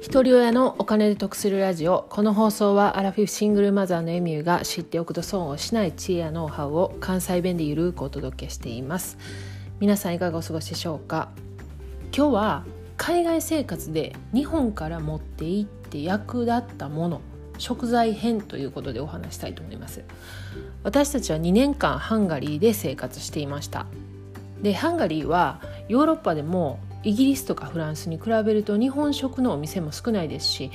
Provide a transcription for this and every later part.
一人親のお金で得するラジオ。この放送はアラフィフシングルマザーのエミューが知っておくと損をしない知恵やノウハウを関西弁でゆるくお届けしています。皆さんいかがお過ごしでしょうか？今日は海外生活で日本から持って行って役立ったもの食材編ということでお話したいと思います。私たちは2年間ハンガリーで生活していました。でハンガリーはヨーロッパでもイギリスとかフランスに比べると日本食のお店も少ないですし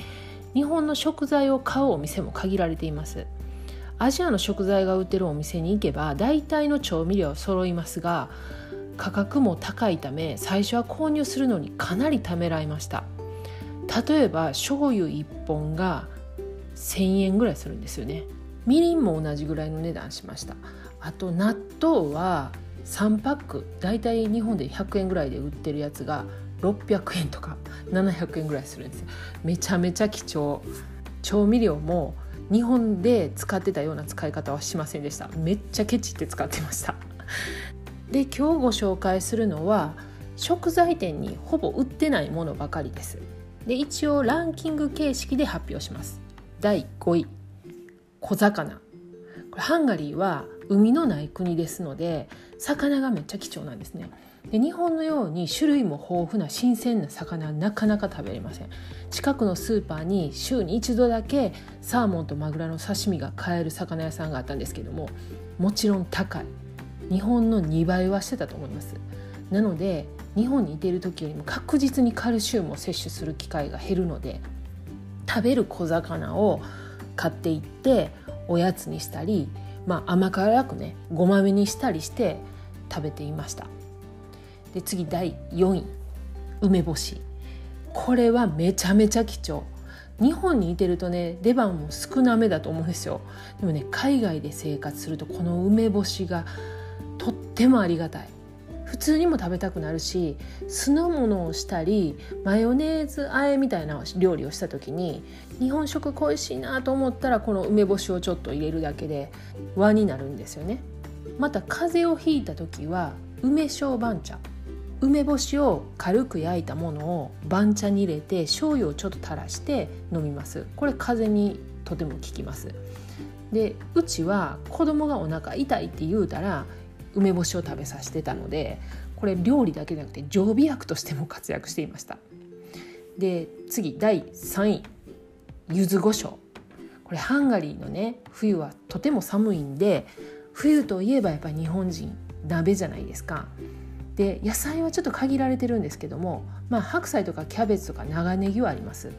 日本の食材を買うお店も限られています。アジアの食材が売ってるお店に行けば大体の調味料揃いますが価格も高いため最初は購入するのにかなりためらいました。例えば醤油1本が1000円ぐらいするんですよね。みりんも同じぐらいの値段しました。あと納豆は3パック大体日本で100円ぐらいで売ってるやつが600円とか700円ぐらいするんですめちゃめちゃ貴重。調味料も日本で使ってたような使い方はしませんでした。めっちゃケチって使ってました。で今日ご紹介するのは食材店にほぼ売ってないものばかりです。で一応ランキング形式で発表します。第5位小魚。ハンガリーは海のない国ですので魚がめっちゃ貴重なんですね。で日本のように種類も豊富な新鮮な魚はなかなか食べれません。近くのスーパーに週に一度だけサーモンとマグロの刺身が買える魚屋さんがあったんですけどももちろん高い。日本の2倍はしてたと思います。なので日本にいている時よりも確実にカルシウムを摂取する機会が減るので食べる小魚を買っていっておやつにしたりまあ、甘辛くねごまめにしたりして食べていました。で次第4位。梅干し。これはめちゃめちゃ貴重。日本にいてるとね出番も少なめだと思うんですよ。でもね海外で生活するとこの梅干しがとってもありがたい。普通にも食べたくなるし酢の物をしたりマヨネーズあえみたいな料理をした時に日本食恋しいなと思ったらこの梅干しをちょっと入れるだけで和になるんですよね。また風邪をひいた時は梅小番茶。梅干しを軽く焼いたものを番茶に入れて醤油をちょっと垂らして飲みます。これ風邪にとても効きます。でうちは子供がお腹痛いって言うたら梅干しを食べさせてたのでこれ料理だけじゃなくて常備薬としても活躍していました。で次第3位柚子胡椒。これハンガリーのね冬はとても寒いんで冬といえばやっぱり日本人鍋じゃないですか。で野菜はちょっと限られてるんですけどもまあ白菜とかキャベツとか長ネギはあります。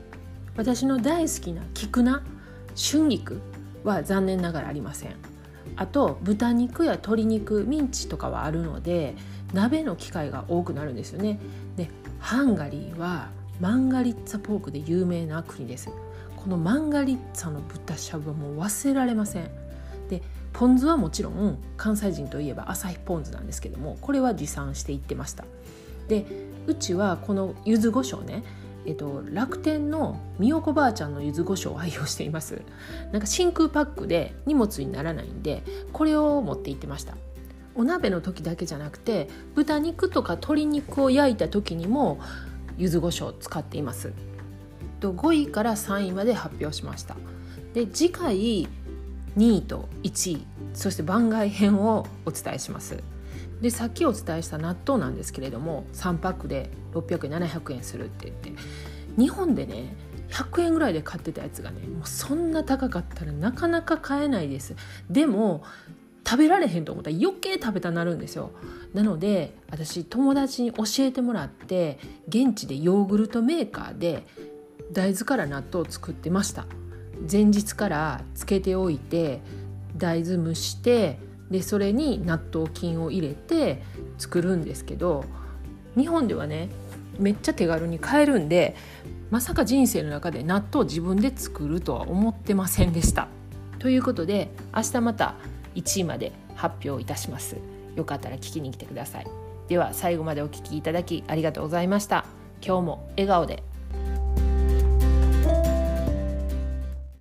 私の大好きな菊菜春菊は残念ながらありません。あと豚肉や鶏肉ミンチとかはあるので鍋の機会が多くなるんですよね。でハンガリーはマンガリッツァポークで有名な国です。このマンガリッツァの豚しゃぶはもう忘れられません。でポン酢はもちろん関西人といえば朝日ポン酢なんですけどもこれは持参していってました。でうちはこの柚子胡椒ねえっと、楽天のみよこばあちゃんの柚子胡椒を愛用しています。なんか真空パックで荷物にならないんでこれを持って行ってました。お鍋の時だけじゃなくて豚肉とか鶏肉を焼いた時にも柚子胡椒を使っています。5位から3位まで発表しました。で次回2位と1位そして番外編をお伝えします。でさっきお伝えした納豆なんですけれども3パックで600円700円するって言って日本でね100円ぐらいで買ってたやつがねもうそんな高かったらなかなか買えないです。でも食べられへんと思った。ら余計食べたなるんですよ。なので私友達に教えてもらって現地でヨーグルトメーカーで大豆から納豆を作ってました。前日からつけておいて大豆蒸してでそれに納豆菌を入れて作るんですけど日本ではねめっちゃ手軽に買えるんでまさか人生の中で納豆を自分で作るとは思ってませんでした。ということで明日また1位まで発表いたします。よかったら聞きに来てください。では最後までお聴きいただきありがとうございました。今日も笑顔で